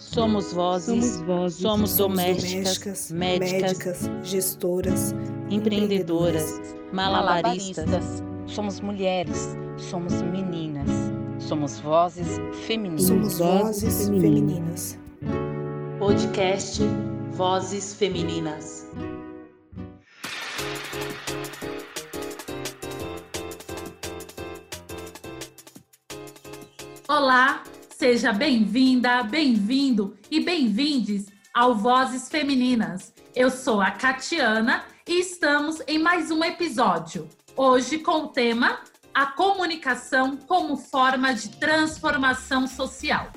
Somos vozes, Somos vozes, somos Somos domésticas, médicas, médicas, gestoras, empreendedoras, malabaristas. Somos mulheres, somos meninas, somos vozes femininas. Somos vozes femininas. Podcast Vozes Femininas. Olá, seja bem-vinda, bem-vindo e bem-vindes ao Vozes Femininas. Eu sou a Catiana e estamos em mais um episódio. Hoje com o tema A comunicação como forma de transformação social.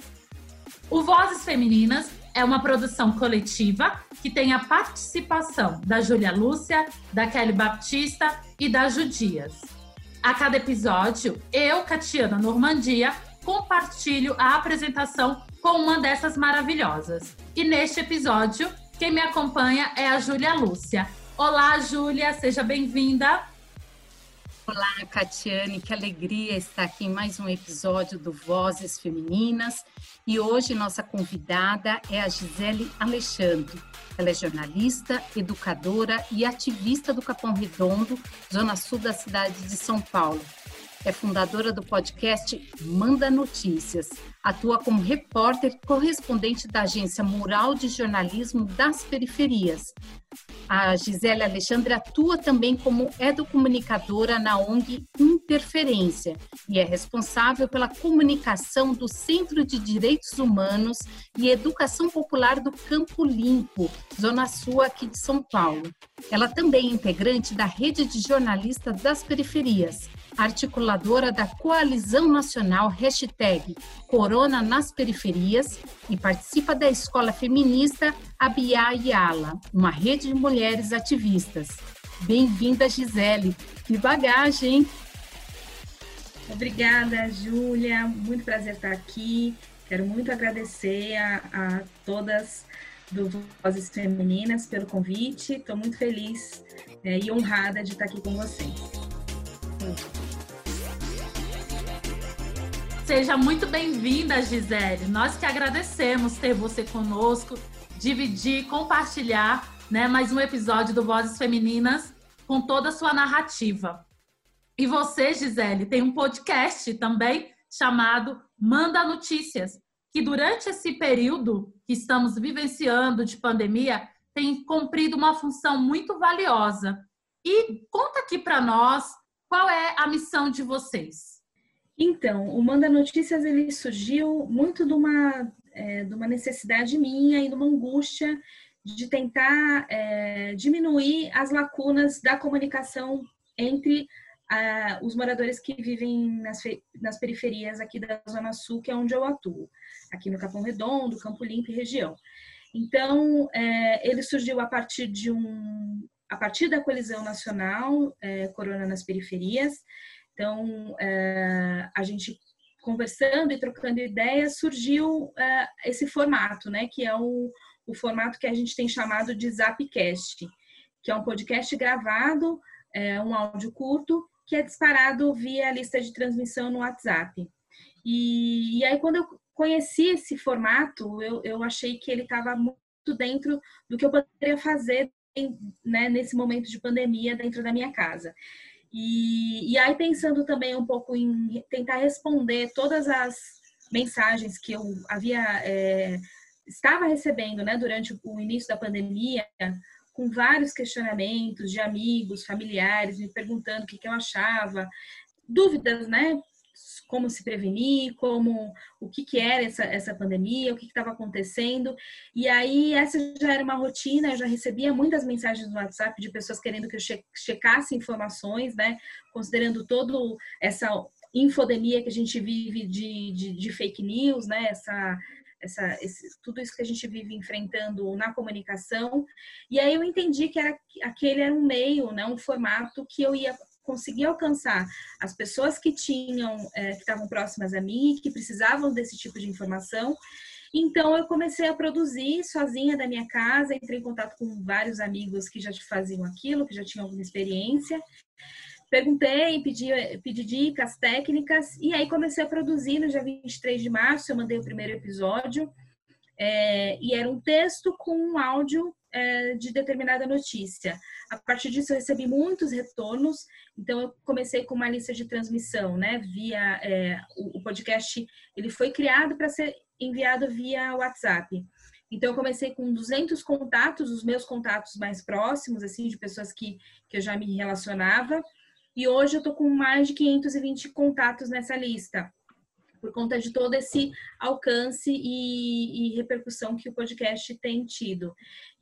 O Vozes Femininas é uma produção coletiva que tem a participação da Júlia Lúcia, da Kelly Baptista e da Judias. A cada episódio, eu, Catiana Normandia, compartilho a apresentação com uma dessas maravilhosas. E neste episódio, quem me acompanha é a Júlia Lúcia. Olá, Júlia, seja bem-vinda. Olá, Catiane, que alegria estar aqui em mais um episódio do Vozes Femininas. E hoje nossa convidada é a Gisele Alexandre. Ela é jornalista, educadora e ativista do Capão Redondo, zona sul da cidade de São Paulo. É fundadora do podcast Manda Notícias. Atua como repórter correspondente da agência Mural de Jornalismo das Periferias. A Gisele Alexandre atua também como educomunicadora na ONG Interferência e é responsável pela comunicação do Centro de Direitos Humanos e Educação Popular do Campo Limpo, Zona Sul aqui de São Paulo. Ela também é integrante da Rede de Jornalistas das Periferias, articuladora da Coalizão Nacional hashtag Corona nas Periferias e participa da Escola Feminista Abia Yala, uma rede de mulheres ativistas. Bem-vinda, Gisele. Que bagagem, hein? Obrigada, Júlia. Muito prazer estar aqui. Quero muito agradecer a, a todas do Vozes Femininas pelo convite. Estou muito feliz é, e honrada de estar aqui com vocês. Seja muito bem-vinda, Gisele. Nós que agradecemos ter você conosco, dividir, compartilhar né, mais um episódio do Vozes Femininas com toda a sua narrativa. E você, Gisele, tem um podcast também chamado Manda Notícias, que durante esse período que estamos vivenciando de pandemia tem cumprido uma função muito valiosa. E conta aqui para nós qual é a missão de vocês. Então, o Manda Notícias ele surgiu muito de uma, é, de uma necessidade minha e de uma angústia de tentar é, diminuir as lacunas da comunicação entre os moradores que vivem nas, nas periferias aqui da Zona Sul, que é onde eu atuo, aqui no Capão Redondo, Campo Limpo e região. Então, é, ele surgiu a partir de um, a partir da colisão nacional é, Corona nas periferias. Então, é, a gente conversando e trocando ideias surgiu é, esse formato, né, que é o, o formato que a gente tem chamado de Zapcast, que é um podcast gravado, é, um áudio curto, que é disparado via lista de transmissão no WhatsApp. E, e aí, quando eu conheci esse formato, eu, eu achei que ele estava muito dentro do que eu poderia fazer né, nesse momento de pandemia dentro da minha casa. E, e aí, pensando também um pouco em tentar responder todas as mensagens que eu havia é, estava recebendo né, durante o início da pandemia, com vários questionamentos de amigos, familiares, me perguntando o que, que eu achava, dúvidas, né? Como se prevenir, como o que, que era essa, essa pandemia, o que estava acontecendo. E aí, essa já era uma rotina, eu já recebia muitas mensagens no WhatsApp de pessoas querendo que eu che checasse informações, né? Considerando todo essa infodemia que a gente vive de, de, de fake news, né? Essa, essa, esse, tudo isso que a gente vive enfrentando na comunicação. E aí eu entendi que era, aquele era um meio, né, um formato que eu ia conseguir alcançar as pessoas que tinham, é, que estavam próximas a mim, que precisavam desse tipo de informação. Então eu comecei a produzir sozinha da minha casa, entrei em contato com vários amigos que já faziam aquilo, que já tinham alguma experiência. Perguntei, pedi, pedi dicas técnicas e aí comecei a produzir no dia 23 de março. Eu mandei o primeiro episódio. é, e era um texto com um áudio é, de determinada notícia. A partir disso, eu recebi muitos retornos, então eu comecei com uma lista de transmissão, né? Via é, o, o podcast, ele foi criado para ser enviado via WhatsApp. Então, eu comecei com 200 contatos, os meus contatos mais próximos, assim, de pessoas que, que eu já me relacionava. E hoje eu tô com mais de 520 contatos nessa lista por conta de todo esse alcance e, e, repercussão que o podcast tem tido.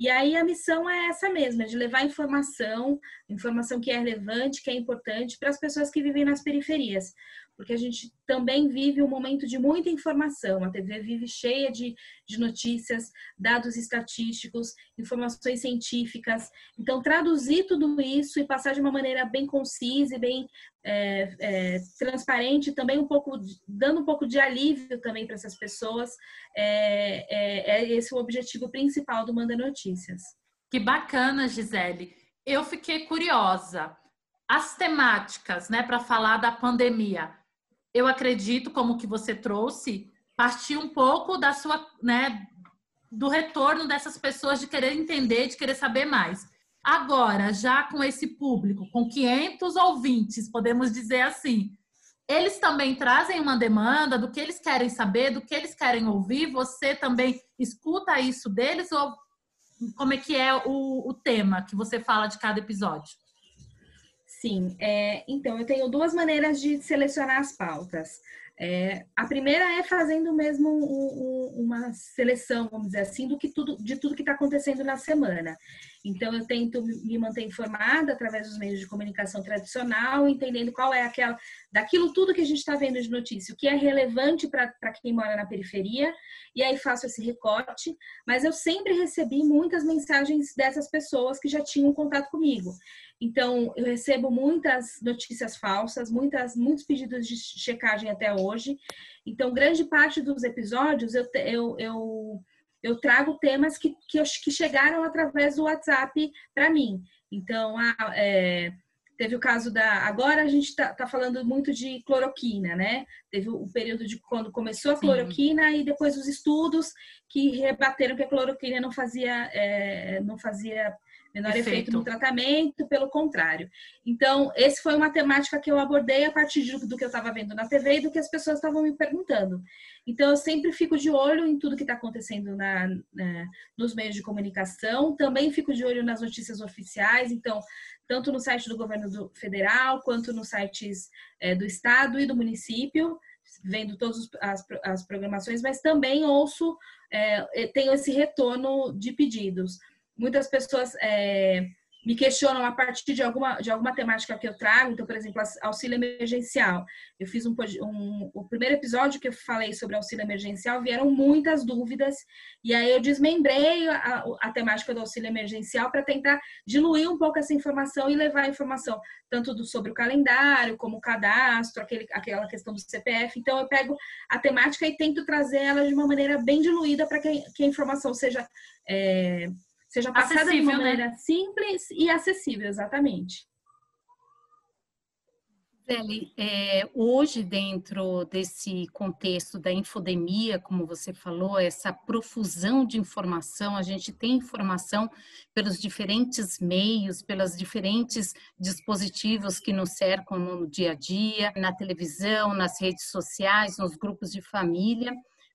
E aí a missão é essa mesma, de levar informação, informação que é relevante, que é importante para as pessoas que vivem nas periferias porque a gente também vive um momento de muita informação. A TV vive cheia de, de notícias, dados estatísticos, informações científicas. Então, traduzir tudo isso e passar de uma maneira bem concisa e bem é, é, transparente, também um pouco, dando um pouco de alívio também para essas pessoas, é, é, é esse o objetivo principal do Manda Notícias. Que bacana, Gisele. Eu fiquei curiosa. As temáticas, né, para falar da pandemia, eu acredito, como que você trouxe, partir um pouco da sua, né, do retorno dessas pessoas de querer entender, de querer saber mais. Agora, já com esse público, com 500 ouvintes, podemos dizer assim, eles também trazem uma demanda do que eles querem saber, do que eles querem ouvir. Você também escuta isso deles ou como é que é o, o tema que você fala de cada episódio? Sim, é, então eu tenho duas maneiras de selecionar as pautas. É, a primeira é fazendo mesmo um, um, uma seleção, vamos dizer assim, do que tudo, de tudo que está acontecendo na semana. Então eu tento me manter informada através dos meios de comunicação tradicional, entendendo qual é aquela, daquilo tudo que a gente está vendo de notícia, o que é relevante para quem mora na periferia, e aí faço esse recorte. Mas eu sempre recebi muitas mensagens dessas pessoas que já tinham contato comigo. Então, eu recebo muitas notícias falsas, muitas, muitos pedidos de checagem até hoje. Então, grande parte dos episódios eu, eu, eu, eu trago temas que, que, eu, que chegaram através do WhatsApp para mim. Então, ah, é, teve o caso da. Agora a gente está tá falando muito de cloroquina, né? Teve o período de quando começou a cloroquina Sim. e depois os estudos que rebateram que a cloroquina não fazia, é, não fazia menor efeito. efeito no tratamento, pelo contrário. Então, esse foi uma temática que eu abordei a partir do que eu estava vendo na TV e do que as pessoas estavam me perguntando. Então, eu sempre fico de olho em tudo que está acontecendo na, na, nos meios de comunicação, também fico de olho nas notícias oficiais, então, tanto no site do governo do federal, quanto nos sites é, do estado e do município, vendo todas as, as programações, mas também ouço, é, tenho esse retorno de pedidos muitas pessoas é, me questionam a partir de alguma, de alguma temática que eu trago. Então, por exemplo, auxílio emergencial. Eu fiz um, um, o primeiro episódio que eu falei sobre auxílio emergencial, vieram muitas dúvidas, e aí eu desmembrei a, a temática do auxílio emergencial para tentar diluir um pouco essa informação e levar a informação tanto do, sobre o calendário, como o cadastro, aquele, aquela questão do CPF. Então, eu pego a temática e tento trazer ela de uma maneira bem diluída para que, que, a informação seja. É, seja passada acessível, de uma né? maneira né? simples e acessível, exatamente. Zeli, é, hoje, dentro desse contexto da infodemia, como você falou, essa profusão de informação, a gente tem informação pelos diferentes meios, pelos diferentes dispositivos que nos cercam no dia a dia, na televisão, nas redes sociais, nos grupos de família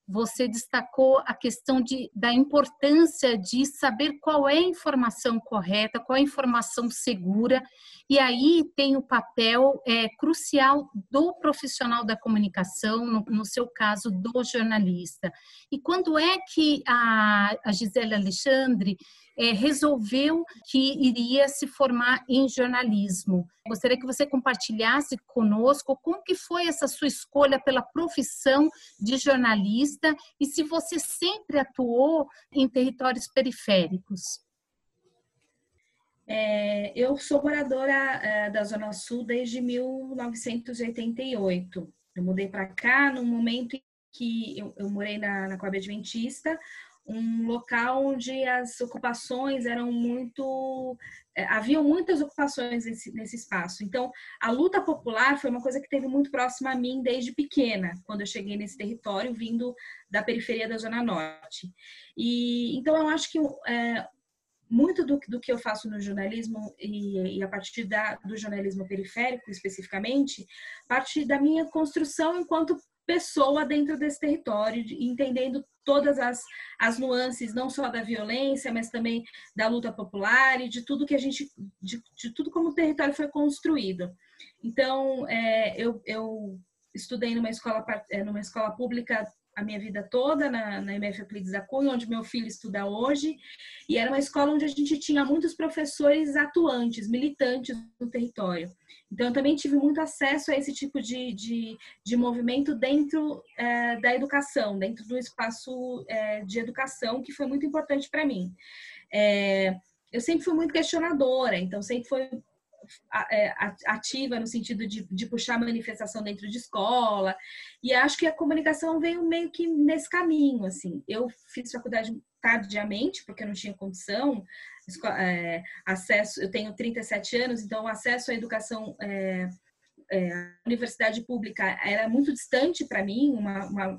você destacou a questão de, da importância de saber qual é a informação correta, qual é a informação segura, e aí tem o papel é, crucial do profissional da comunicação, no, no, seu caso, do jornalista. E quando é que a, a Gisele Alexandre é, resolveu que iria se formar em jornalismo. Gostaria que você compartilhasse conosco como que foi essa sua escolha pela profissão de jornalista e se você sempre atuou em territórios periféricos. É, eu sou moradora é, da Zona Sul desde 1988. Eu mudei para cá no momento em que eu, eu morei na, na Coab Adventista, um local onde as ocupações eram muito. É, haviam muitas ocupações nesse, nesse espaço. Então, a luta popular foi uma coisa que teve muito próxima a mim desde pequena, quando eu cheguei nesse território, vindo da periferia da Zona Norte. E então, eu acho que é, muito do, do, que eu faço no jornalismo e, e a partir da, do jornalismo periférico especificamente, parte da minha construção enquanto pessoa dentro desse território, entendendo todas as, as nuances, não só da violência, mas também da luta popular e de tudo que a gente, de, de tudo como o território foi construído. Então, é, eu, eu estudei numa escola, é, numa escola pública a minha vida toda na, na MF Euclides da Cunha, onde meu filho estuda hoje, e era uma escola onde a gente tinha muitos professores atuantes, militantes no território. Então, eu também tive muito acesso a esse tipo de, de, de movimento dentro é, da educação, dentro do espaço é, de educação, que foi muito importante para mim. É, eu sempre fui muito questionadora, então sempre foi ativa no sentido de, de puxar manifestação dentro de escola. E acho que a comunicação veio meio que nesse caminho, assim. Eu fiz faculdade tardiamente, porque eu não tinha condição, é, acesso, eu tenho 37 anos, então acesso à educação é, é, universidade pública era muito distante para mim, uma, uma,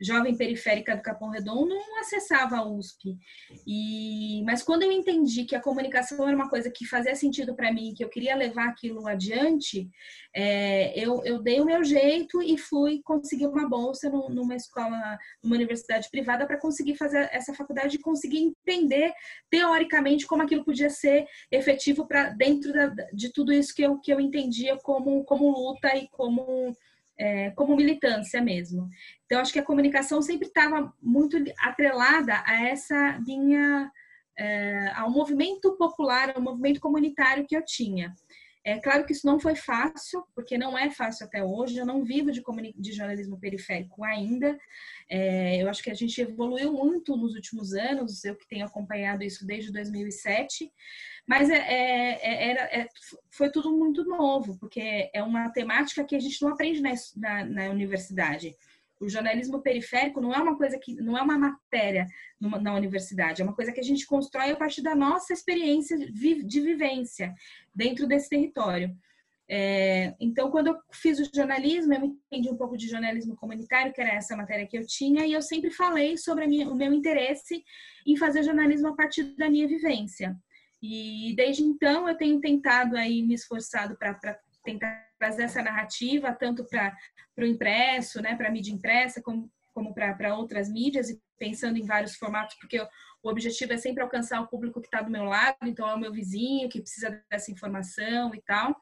jovem periférica do Capão Redondo não acessava a USP. E, mas quando eu entendi que a comunicação era uma coisa que fazia sentido para mim, que eu queria levar aquilo adiante, é, eu, eu dei o meu jeito e fui conseguir uma bolsa numa escola, numa universidade privada para conseguir fazer essa faculdade e conseguir entender teoricamente como aquilo podia ser efetivo para dentro da, de tudo isso que eu, que eu entendia como, como luta e como é, como militância mesmo. Então, acho que a comunicação sempre estava muito atrelada a essa linha, é, ao movimento popular, ao movimento comunitário que eu tinha. É claro que isso não foi fácil, porque não é fácil até hoje. Eu não vivo de, de jornalismo periférico ainda. É, eu acho que a gente evoluiu muito nos últimos anos, eu que tenho acompanhado isso desde 2007. Mas é, é, é, era, é, foi tudo muito novo, porque é uma temática que a gente não aprende na, na, na universidade. O jornalismo periférico não é uma coisa que não é uma matéria numa, na universidade, é uma coisa que a gente constrói a partir da nossa experiência de vivência dentro desse território. É, então, quando eu fiz o jornalismo, eu entendi um pouco de jornalismo comunitário, que era essa matéria que eu tinha, e eu sempre falei sobre minha, o meu interesse em fazer jornalismo a partir da minha vivência. E desde então eu tenho tentado aí me esforçado para tentar trazer essa narrativa tanto para o impresso, né, para a mídia impressa, como, como para outras mídias e pensando em vários formatos, porque o objetivo é sempre alcançar o público que está do meu lado, então é o meu vizinho que precisa dessa informação e tal.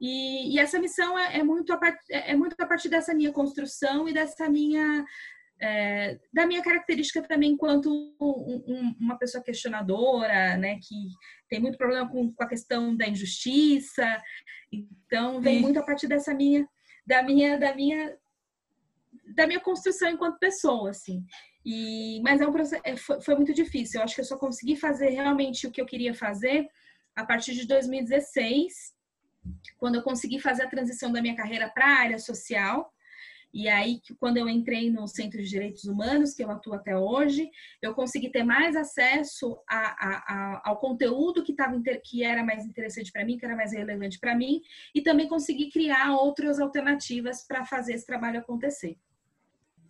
E, e essa missão é, é muito a part, é, é muito a partir dessa minha construção e dessa minha é, da minha característica também enquanto um, um, uma pessoa questionadora, né, que tem muito problema com, com a questão da injustiça, então vem Sim. muito a partir dessa minha, da minha, da minha, da minha construção enquanto pessoa, assim. E, mas é um processo, é, foi, foi muito difícil. Eu acho que eu só consegui fazer realmente o que eu queria fazer a partir de 2016, quando eu consegui fazer a transição da minha carreira para a área social e aí, quando eu entrei no Centro de Direitos Humanos, que eu atuo até hoje, eu consegui ter mais acesso a, a, a, ao conteúdo que, tava, que era mais interessante para mim, que era mais relevante para mim, e também consegui criar outras alternativas para fazer esse trabalho acontecer.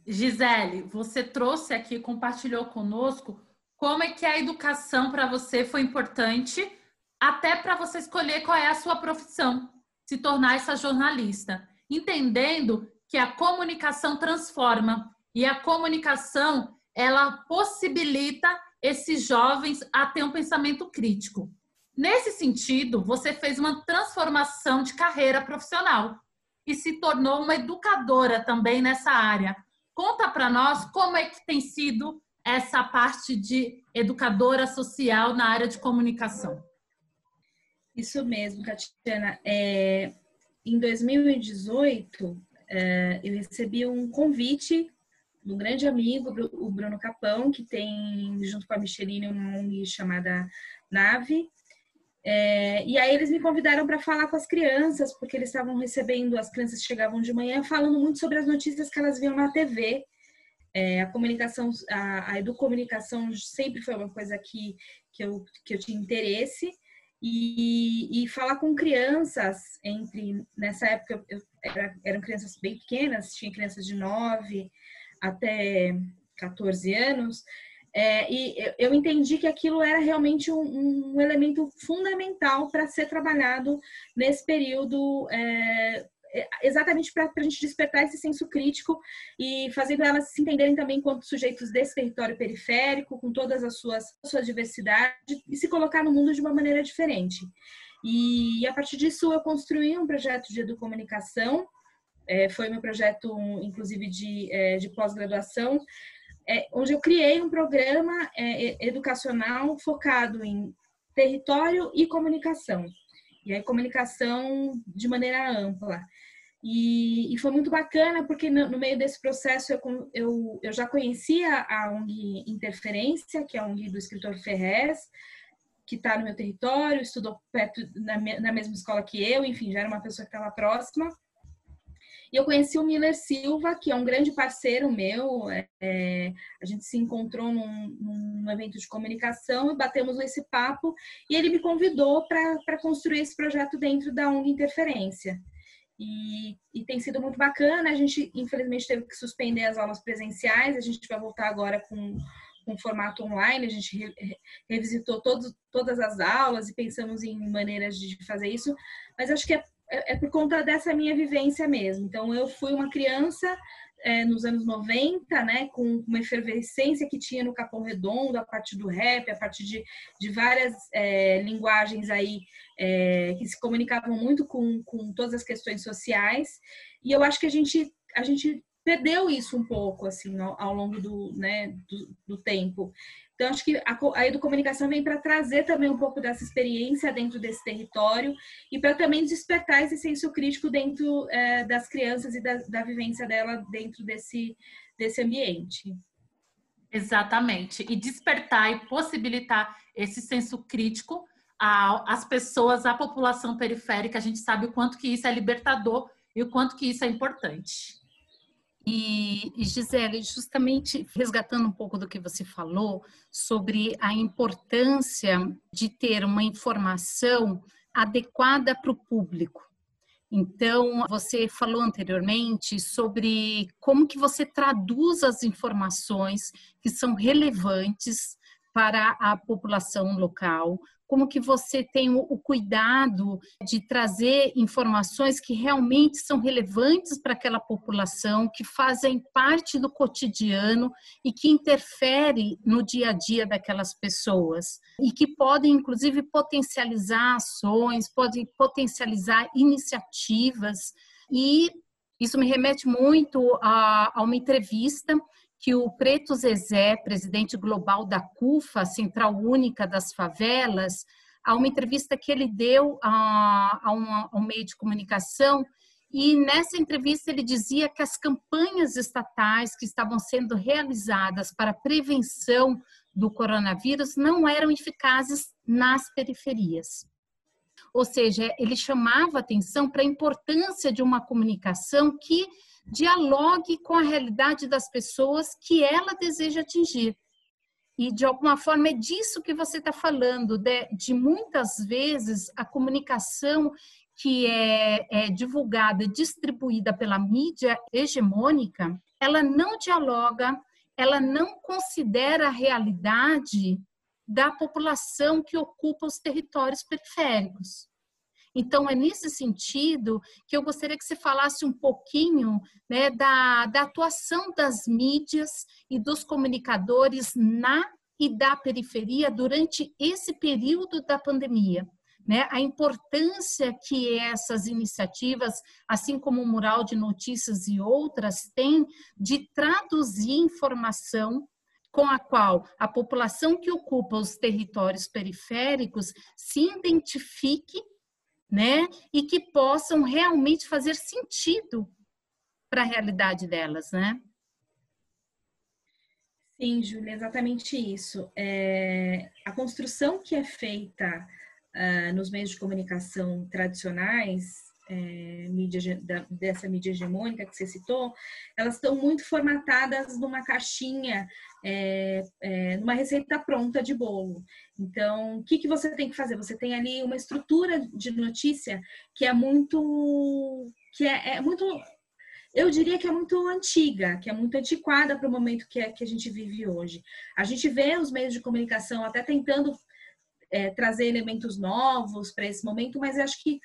Gisele, você trouxe aqui, compartilhou conosco como é que a educação para você foi importante, até para você escolher qual é a sua profissão, se tornar essa jornalista, entendendo que a comunicação transforma e a comunicação ela possibilita esses jovens a ter um pensamento crítico. Nesse sentido, você fez uma transformação de carreira profissional e se tornou uma educadora também nessa área. Conta para nós como é que tem sido essa parte de educadora social na área de comunicação. Isso mesmo, Tatiana. É, em 2018, é, eu recebi um convite de um grande amigo, o Bruno Capão, que tem, junto com a Micheline, uma ONG chamada Nave. É, e aí eles me convidaram para falar com as crianças, porque eles estavam recebendo, as crianças chegavam de manhã falando muito sobre as notícias que elas viam na TV É, a comunicação, a, a educomunicação sempre foi uma coisa que, que, eu, que eu tinha interesse. E, e falar com crianças entre nessa época eu, era, eram crianças bem pequenas, tinha crianças de 9 até 14 anos, é, e eu entendi que aquilo era realmente um, um elemento fundamental para ser trabalhado nesse período, é, é exatamente para a gente despertar esse senso crítico e fazendo elas se entenderem também enquanto sujeitos desse território periférico, com todas as suas, sua diversidade, e se colocar no mundo de uma maneira diferente. E a partir disso eu construí um projeto de educomunicação, é, foi meu projeto, inclusive, de, é, de pós-graduação, é, onde eu criei um programa é, educacional focado em território e comunicação. E aí, comunicação de maneira ampla. E, e foi muito bacana, porque no, no meio desse processo eu, eu, eu, já conhecia a ONG Interferência, que é a ONG do escritor Ferrez, que está no meu território, estudou perto na, na mesma escola que eu, enfim, já era uma pessoa que estava próxima. E eu conheci o Miller Silva, que é um grande parceiro meu. É, é, a gente se encontrou num, num, evento de comunicação e batemos esse papo. E ele me convidou para construir esse projeto dentro da ONG Interferência. E, e, tem sido muito bacana. A gente, infelizmente, teve que suspender as aulas presenciais. A gente vai voltar agora com com formato online, a gente re, revisitou todos, todas as aulas e pensamos em maneiras de fazer isso, mas acho que é é, é por conta dessa minha vivência mesmo. Então, eu fui uma criança é, nos anos 90, né, com uma efervescência que tinha no Capão Redondo, a partir do rap, a partir de, de várias é, linguagens aí é, que se comunicavam muito com, com todas as questões sociais. E eu acho que a gente, a gente perdeu isso um pouco, assim, ao, longo do, né, do, do tempo. Então, acho que a, a educomunicação vem para trazer também um pouco dessa experiência dentro desse território e para também despertar esse senso crítico dentro é, das crianças e da, da vivência dela dentro desse, desse ambiente. Exatamente. E despertar e possibilitar esse senso crítico às pessoas, à população periférica. A gente sabe o quanto que isso é libertador e o quanto que isso é importante. E, Gisele, justamente resgatando um pouco do que você falou sobre a importância de ter uma informação adequada para o público. Então, você falou anteriormente sobre como que você traduz as informações que são relevantes para a população local, como que você tem o, cuidado de trazer informações que realmente são relevantes para aquela população, que fazem parte do cotidiano e que interfere no dia a dia daquelas pessoas. E que podem inclusive potencializar ações, podem potencializar iniciativas. E isso me remete muito a, a uma entrevista que o Preto Zezé, presidente global da CUFA, Central Única das Favelas, a uma entrevista que ele deu a, a, a um meio de comunicação, e nessa entrevista ele dizia que as campanhas estatais que estavam sendo realizadas para prevenção do coronavírus não eram eficazes nas periferias. Ou seja, ele chamava atenção para a importância de uma comunicação que dialogue com a realidade das pessoas que ela deseja atingir. E, de alguma forma, é disso que você está falando, de, de, muitas vezes a comunicação que é, é divulgada e distribuída pela mídia hegemônica, ela não dialoga, ela não considera a realidade da população que ocupa os territórios periféricos. Então, é nesse sentido que eu gostaria que você falasse um pouquinho né, da, da atuação das mídias e dos comunicadores na e da periferia durante esse período da pandemia. Né, a importância que essas iniciativas, assim como o Mural de Notícias e outras, têm de traduzir informação com a qual a população que ocupa os territórios periféricos se identifique né? E que possam realmente fazer sentido para a realidade delas, né? Sim, Júlia, exatamente isso. É, a construção que é feita uh, nos meios de comunicação tradicionais, é, mídia, da, dessa mídia hegemônica que você citou, elas estão muito formatadas numa caixinha, é, é, numa receita pronta de bolo. Então, o que, que você tem que fazer? Você tem ali uma estrutura de notícia que é muito, que é, é muito eu diria que é muito antiga, que é muito antiquada para o momento que, é, que a gente vive hoje. A gente vê os meios de comunicação até tentando é, trazer elementos novos para esse momento, mas eu acho que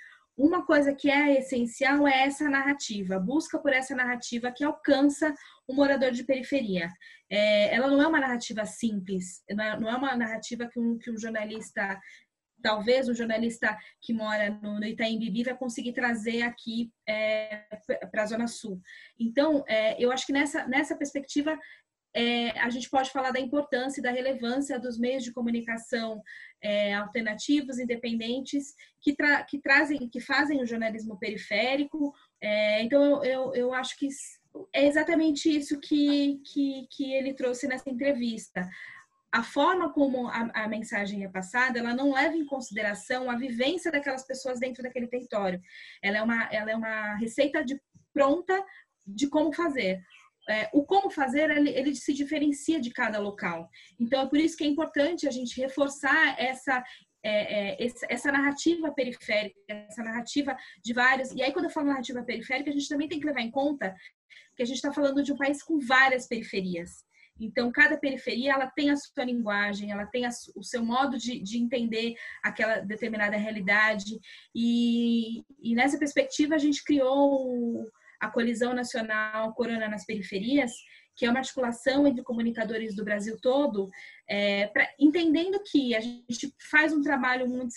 uma coisa que é essencial é essa narrativa, busca por essa narrativa que alcança o morador de periferia. É, ela não é uma narrativa simples, não é, é uma narrativa que um, que um jornalista talvez um jornalista que mora no, no Itaim Bibi vai conseguir trazer aqui é, para a Zona Sul. Então, é, eu acho que nessa, nessa perspectiva é, a gente pode falar da importância e da relevância dos meios de comunicação é, alternativos, independentes, que, tra que trazem, que fazem o jornalismo periférico. É, então, eu, eu, acho que é exatamente isso que, que, que ele trouxe nessa entrevista a forma como a, a, mensagem é passada, ela não leva em consideração a vivência daquelas pessoas dentro daquele território. Ela é uma, ela é uma receita de, pronta de como fazer. É, o como fazer, ele, ele, se diferencia de cada local. Então, é por isso que é importante a gente reforçar essa, é, é, essa narrativa periférica, essa narrativa de vários. E aí, quando eu falo narrativa periférica, a gente também tem que levar em conta que a gente está falando de um país com várias periferias. Então, cada periferia ela tem a sua linguagem, ela tem a, o seu modo de, de, entender aquela determinada realidade. E, e nessa perspectiva, a gente criou a Colisão Nacional Corona nas Periferias, que é uma articulação entre comunicadores do Brasil todo, é, pra, entendendo que a gente faz um trabalho muito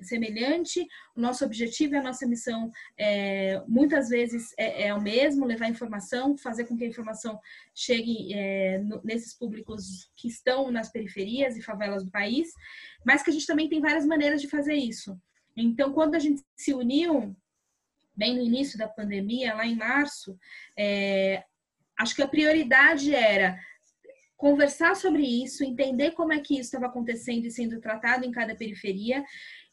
semelhante, o nosso objetivo e a nossa missão é, muitas vezes é, é, o mesmo, levar informação, fazer com que a informação chegue é, no, nesses públicos que estão nas periferias e favelas do país, mas que a gente também tem várias maneiras de fazer isso. Então, quando a gente se uniu, bem no início da pandemia, lá em março, é, acho que a prioridade era conversar sobre isso, entender como é que isso estava acontecendo e sendo tratado em cada periferia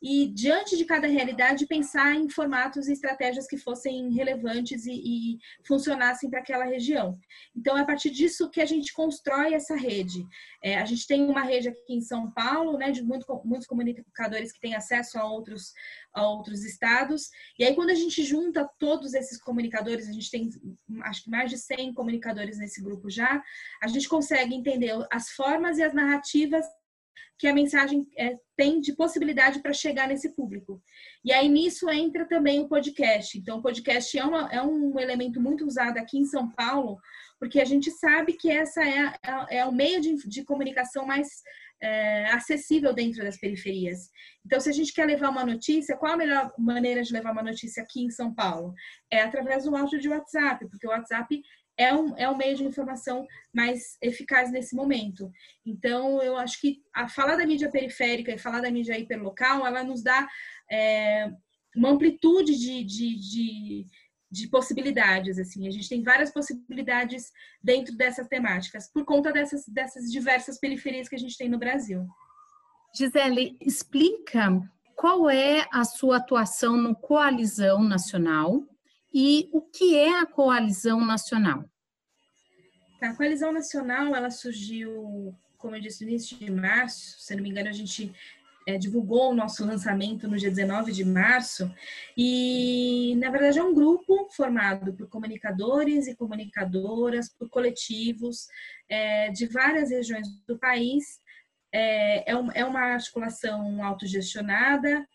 e, diante de cada realidade, pensar em formatos e estratégias que fossem relevantes e, e funcionassem para aquela região. Então, é a partir disso que a gente constrói essa rede. É, a gente tem uma rede aqui em São Paulo, né, de muito, muitos comunicadores que têm acesso a outros, a outros estados. E aí, quando a gente junta todos esses comunicadores, a gente tem acho que mais de 100 comunicadores nesse grupo já, a gente consegue entender as formas e as narrativas que a mensagem é, tem de possibilidade para chegar nesse público. E aí nisso entra também o podcast. Então, o podcast é, uma, é um elemento muito usado aqui em São Paulo, porque a gente sabe que essa é, é, é o meio de, de comunicação mais é, acessível dentro das periferias. Então, se a gente quer levar uma notícia, qual a melhor maneira de levar uma notícia aqui em São Paulo? É através do áudio de WhatsApp, porque o WhatsApp é um, é um meio de informação mais eficaz nesse momento. Então, eu acho que a falar da mídia periférica e falar da mídia hiperlocal, ela nos dá é, uma amplitude de, de, de, de, possibilidades. Assim. A gente tem várias possibilidades dentro dessas temáticas, por conta dessas, dessas diversas periferias que a gente tem no Brasil. Gisele, explica qual é a sua atuação no Coalizão Nacional e o que é a coalizão nacional? Tá, a coalizão nacional ela surgiu, como eu disse, no início de março. Se não me engano, a gente é, divulgou o nosso lançamento no dia 19 de março. E, na verdade, é um grupo formado por comunicadores e comunicadoras, por coletivos é, de várias regiões do país. É, é, é uma articulação autogestionada,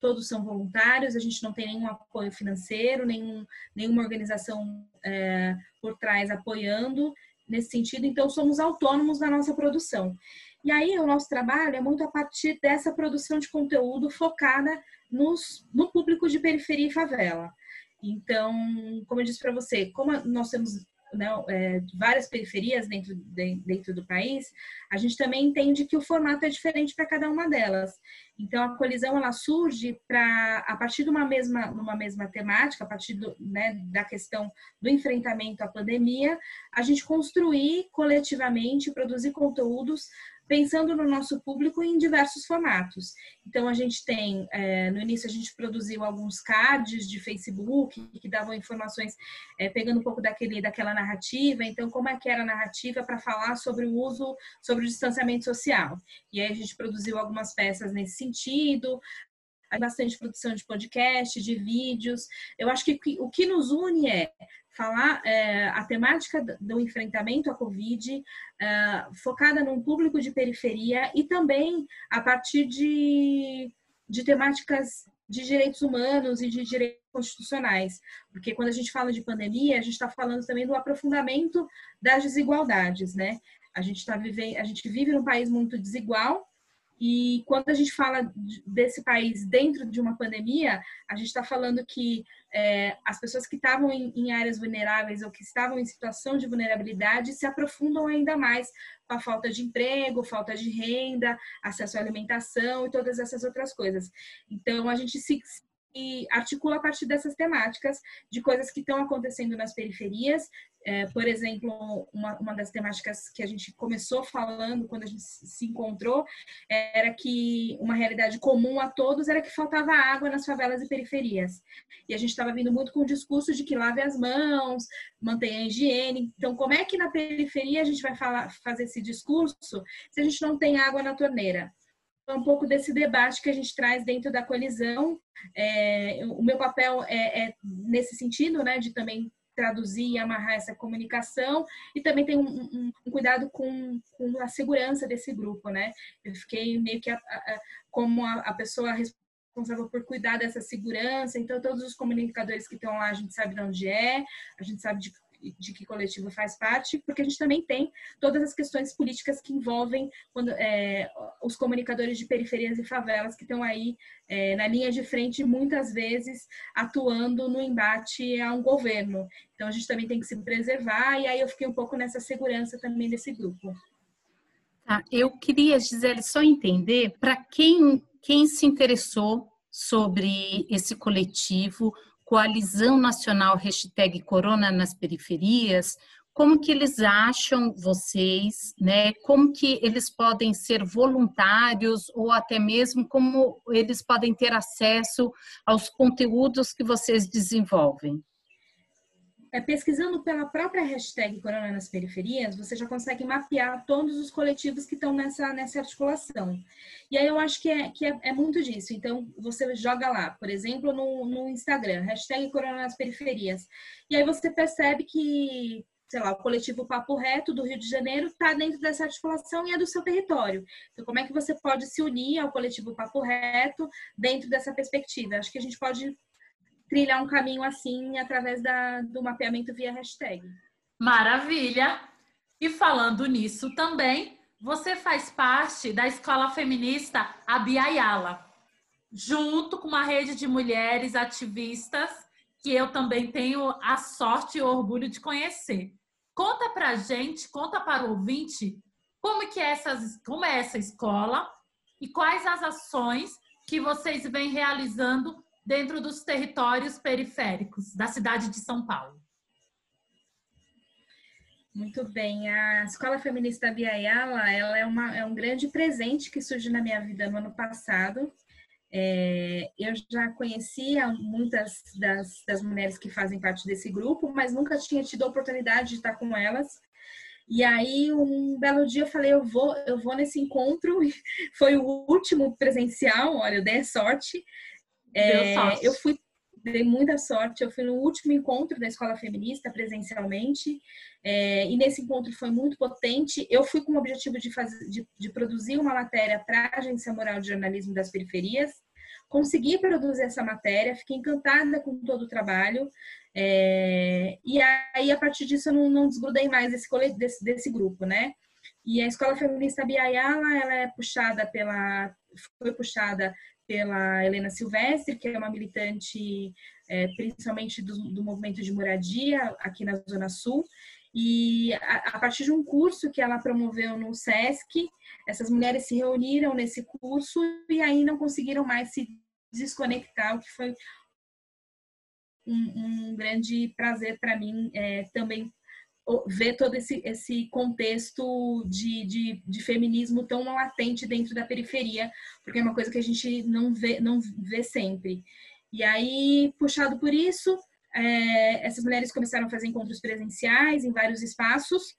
todos são voluntários, a gente não tem nenhum apoio financeiro, nenhum, nenhuma organização é, por trás apoiando nesse sentido, então somos autônomos na nossa produção. E aí o nosso trabalho é muito a partir dessa produção de conteúdo focada nos, no público de periferia e favela. Então, como eu disse para você, como nós temos é, várias periferias dentro, de, dentro do país, a gente também entende que o formato é diferente para cada uma delas. Então, a colisão ela surge para, a partir de uma mesma, uma mesma temática, a partir do, né, da questão do enfrentamento à pandemia, a gente construir coletivamente, produzir conteúdos pensando no nosso público em diversos formatos. Então, a gente tem, é, no início, a gente produziu alguns cards de Facebook que davam informações, é, pegando um pouco daquele, daquela narrativa. Então, como é que era a narrativa para falar sobre o uso, sobre o distanciamento social. E aí, a gente produziu algumas peças nesse sentido. Bastante produção de podcast, de vídeos. Eu acho que o que nos une é falar é, a temática do enfrentamento à Covid, é, focada num público de periferia e também a partir de, de temáticas de direitos humanos e de direitos constitucionais. Porque quando a gente fala de pandemia, a gente está falando também do aprofundamento das desigualdades, né? A gente está vivendo, a gente vive num país muito desigual e quando a gente fala desse país dentro de uma pandemia, a gente está falando que é, as pessoas que estavam em, em, áreas vulneráveis ou que estavam em situação de vulnerabilidade se aprofundam ainda mais com a falta de emprego, falta de renda, acesso à alimentação e todas essas outras coisas. Então, a gente se, e articula a partir dessas temáticas de coisas que estão acontecendo nas periferias. É, por exemplo, uma, uma das temáticas que a gente começou falando quando a gente se encontrou era que uma realidade comum a todos era que faltava água nas favelas e periferias. E a gente estava vindo muito com o discurso de que lave as mãos, mantenha a higiene. Então, como é que na periferia a gente vai falar, fazer esse discurso se a gente não tem água na torneira? Um pouco desse debate que a gente traz dentro da colisão. É, o meu papel é, é, nesse sentido, né, de também traduzir e amarrar essa comunicação e também tem um, um, um cuidado com, com, a segurança desse grupo, né? Eu fiquei meio que a, a, como a, a pessoa responsável por cuidar dessa segurança. Então, todos os comunicadores que estão lá, a gente sabe de onde é, a gente sabe de de que coletivo faz parte, porque a gente também tem todas as questões políticas que envolvem quando, é, os comunicadores de periferias e favelas que estão aí é, na linha de frente, muitas vezes atuando no embate a um governo. Então a gente também tem que se preservar, e aí eu fiquei um pouco nessa segurança também desse grupo. Tá, eu queria, Gisele, só entender para quem, quem se interessou sobre esse coletivo, Coalizão Nacional hashtag Corona nas Periferias, como que eles acham vocês, né? Como que eles podem ser voluntários ou até mesmo como eles podem ter acesso aos conteúdos que vocês desenvolvem? É, pesquisando pela própria hashtag Corona nas Periferias, você já consegue mapear todos os coletivos que estão nessa, nessa articulação. E aí eu acho que, é, que é, é muito disso. Então, você joga lá, por exemplo, no, no Instagram, hashtag Corona nas Periferias. E aí você percebe que, sei lá, o coletivo Papo Reto do Rio de Janeiro está dentro dessa articulação e é do seu território. Então, como é que você pode se unir ao coletivo Papo Reto dentro dessa perspectiva? Acho que a gente pode trilhar um caminho assim através da, do mapeamento via hashtag. Maravilha! E falando nisso também, você faz parte da escola feminista Abiayala, junto com uma rede de mulheres ativistas que eu também tenho a sorte e o orgulho de conhecer. Conta pra gente, conta para o ouvinte, como que é essas, como é essa escola e quais as ações que vocês vêm realizando dentro dos territórios periféricos da cidade de São Paulo. Muito bem. A Escola Feminista Biayala, ela é, uma, é um grande presente que surgiu na minha vida no ano passado. É, eu já conhecia muitas das, das mulheres que fazem parte desse grupo, mas nunca tinha tido a oportunidade de estar com elas. E aí, um belo dia, eu falei: eu vou, eu vou nesse encontro. Foi o último presencial, olha, eu dei sorte. É, eu fui, dei muita sorte, eu fui no último encontro da escola feminista presencialmente, é, e nesse encontro foi muito potente. Eu fui com o objetivo de, fazer, de, de produzir uma matéria para a Agência Moral de Jornalismo das Periferias, consegui produzir essa matéria, fiquei encantada com todo o trabalho, é, e aí a partir disso eu não, não desgrudei mais desse, desse, desse grupo, né? E a Escola Feminista Biayala, ela é puxada pela, foi puxada pela Helena Silvestre, que é uma militante é, principalmente do, do, movimento de moradia aqui na Zona Sul. E a, a, partir de um curso que ela promoveu no SESC, essas mulheres se reuniram nesse curso e aí não conseguiram mais se desconectar, o que foi um, um grande prazer para mim é, também ver todo esse, esse contexto de, de, de, feminismo tão latente dentro da periferia, porque é uma coisa que a gente não vê, não vê sempre. E aí, puxado por isso, é, essas mulheres começaram a fazer encontros presenciais em vários espaços,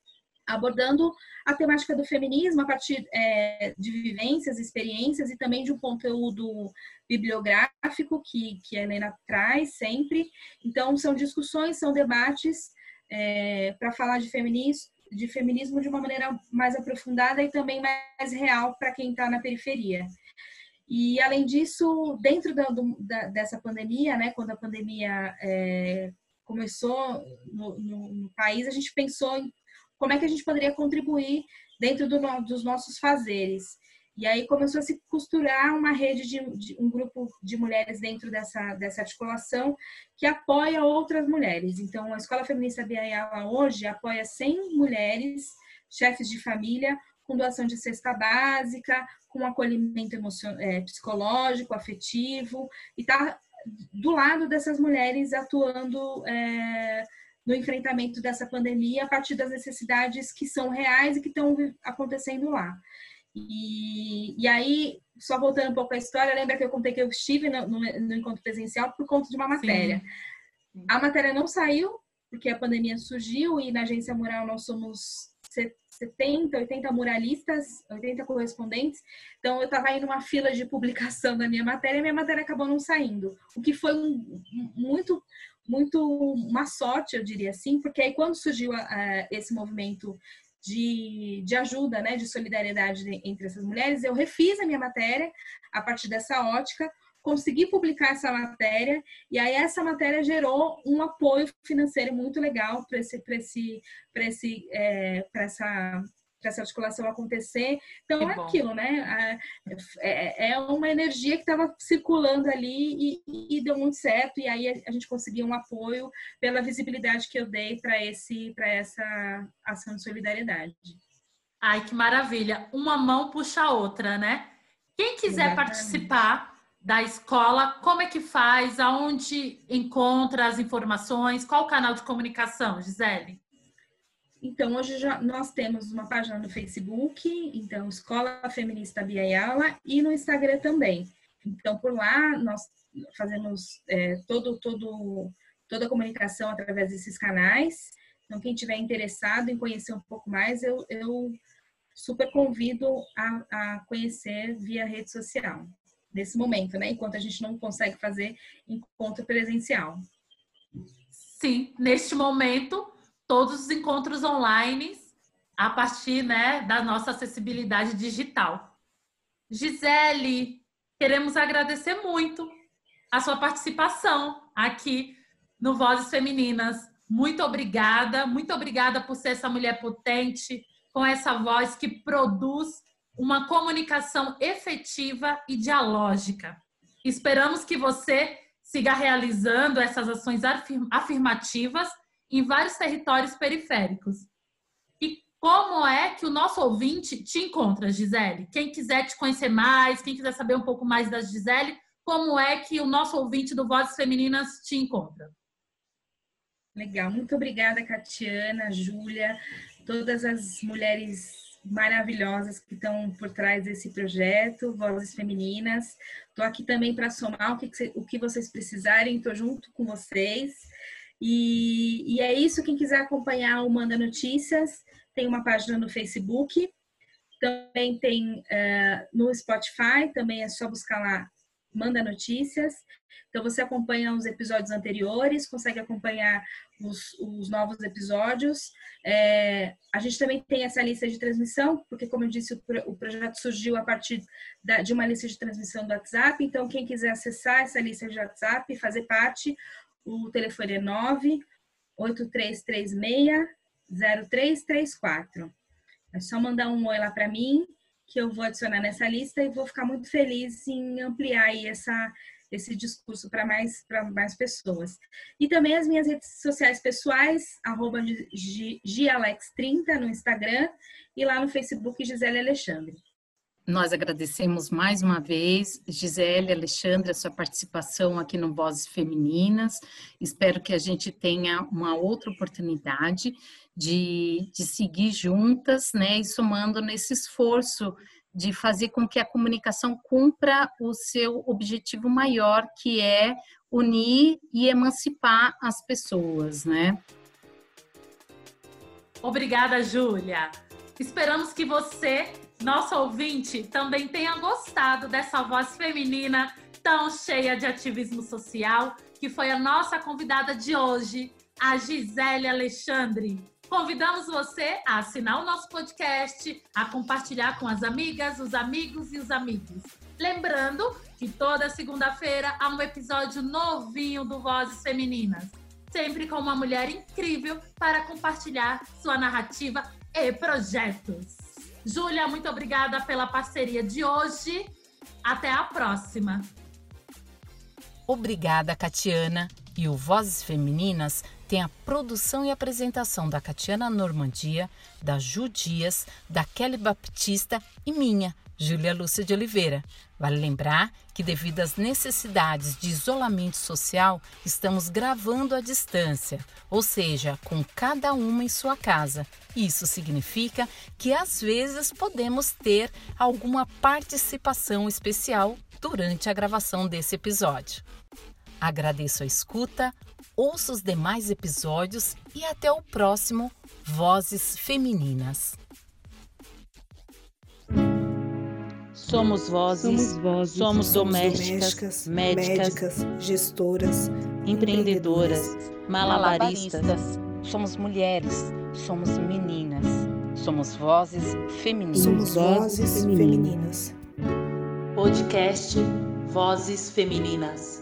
abordando a temática do feminismo a partir é, de vivências, experiências e também de um conteúdo bibliográfico que, que a Helena traz sempre. Então, são discussões, são debates é, para falar de feminismo, de feminismo de uma maneira mais aprofundada e também mais real para quem está na periferia. E, além disso, dentro da, da, dessa pandemia, né, quando a pandemia é, começou no, no, no, país, a gente pensou em como é que a gente poderia contribuir dentro do, dos nossos fazeres. E aí começou a se costurar uma rede de, de, um grupo de mulheres dentro dessa, dessa articulação que apoia outras mulheres. Então, a Escola Feminista Biaiala hoje apoia 100 mulheres, chefes de família, com doação de cesta básica, com acolhimento é, psicológico, afetivo, e está do lado dessas mulheres atuando é, no enfrentamento dessa pandemia a partir das necessidades que são reais e que estão acontecendo lá. E, e aí, só voltando um pouco à história, lembra que eu contei que eu estive no, no, no encontro presencial por conta de uma matéria. Sim. A matéria não saiu, porque a pandemia surgiu e na agência mural nós somos 70, 80 muralistas, 80 correspondentes. Então, eu estava aí numa fila de publicação da minha matéria e minha matéria acabou não saindo. O que foi um, muito, muito uma sorte, eu diria assim, porque aí quando surgiu uh, esse movimento de, de ajuda, né, de solidariedade entre essas mulheres, eu refiz a minha matéria a partir dessa ótica, consegui publicar essa matéria e aí essa matéria gerou um apoio financeiro muito legal para esse, esse, esse, é, essa para essa articulação acontecer. Então que é aquilo, né? É, é uma energia que estava circulando ali e, e, deu muito certo. E aí a, gente conseguiu um apoio pela visibilidade que eu dei para esse para essa ação de solidariedade. Ai, que maravilha! Uma mão puxa a outra, né? Quem quiser Exatamente. participar da escola, como é que faz? Aonde encontra as informações? Qual o canal de comunicação, Gisele? Então, hoje já, nós temos uma página no Facebook, então, Escola Feminista Biaiala, e no Instagram também. Então, por lá, nós fazemos é, todo, todo, toda a comunicação através desses canais. Então, quem tiver interessado em conhecer um pouco mais, eu, eu super convido a, a conhecer via rede social, nesse momento, né? Enquanto a gente não consegue fazer encontro presencial. Sim, neste momento todos os encontros online a partir né, da nossa acessibilidade digital. Gisele, queremos agradecer muito a sua participação aqui no Vozes Femininas. Muito obrigada, muito obrigada por ser essa mulher potente, com essa voz que produz uma comunicação efetiva e dialógica. Esperamos que você siga realizando essas ações afirmativas em vários territórios periféricos. E como é que o nosso ouvinte te encontra, Gisele? Quem quiser te conhecer mais, quem quiser saber um pouco mais da Gisele, como é que o nosso ouvinte do Vozes Femininas te encontra? Legal, muito obrigada, Catiana, Júlia, todas as mulheres maravilhosas que estão por trás desse projeto, Vozes Femininas. Estou aqui também para somar o que, o que vocês precisarem, estou junto com vocês. E, e é isso. Quem quiser acompanhar o Manda Notícias, tem uma página no Facebook, também tem uh, no Spotify, também é só buscar lá Manda Notícias. Então você acompanha os episódios anteriores, consegue acompanhar os, os novos episódios. É, a gente também tem essa lista de transmissão, porque como eu disse, o, o projeto surgiu a partir da, de uma lista de transmissão do WhatsApp. Então quem quiser acessar essa lista de WhatsApp, fazer parte, o telefone é 98336-0334. É só mandar um oi lá para mim, que eu vou adicionar nessa lista e vou ficar muito feliz em ampliar aí essa, esse discurso para mais, mais pessoas. E também as minhas redes sociais pessoais, arroba Gialex30 no Instagram e lá no Facebook Gisele Alexandre. Nós agradecemos mais uma vez, Gisele, Alexandre, a sua participação aqui no Vozes Femininas. Espero que a gente tenha uma outra oportunidade de, de seguir juntas, né, e somando nesse esforço de fazer com que a comunicação cumpra o seu objetivo maior, que é unir e emancipar as pessoas, né? Obrigada, Júlia. Esperamos que você nosso ouvinte também tenha gostado dessa voz feminina tão cheia de ativismo social, que foi a nossa convidada de hoje, a Gisele Alexandre. Convidamos você a assinar o nosso podcast, a compartilhar com as amigas, os amigos e os amigos. Lembrando que toda segunda-feira há um episódio novinho do Vozes Femininas, sempre com uma mulher incrível para compartilhar sua narrativa e projetos. Júlia, muito obrigada pela parceria de hoje. Até a próxima. Obrigada, Catiana. E o Vozes Femininas tem a produção e apresentação da Catiana Normandia, da Ju Dias, da Kelly Baptista e minha, Júlia Lúcia de Oliveira. Vale lembrar que, devido às necessidades de isolamento social, estamos gravando à distância, ou seja, com cada uma em sua casa. Isso significa que às vezes podemos ter alguma participação especial durante a gravação desse episódio. Agradeço a escuta, ouça os demais episódios e até o próximo Vozes Femininas. Somos vozes, somos, vozes, somos, somos domésticas, domésticas médicas, médicas, gestoras, empreendedoras, malabaristas. malabaristas. Somos mulheres, somos meninas, somos vozes femininas. Somos vozes femininas. Podcast Vozes Femininas.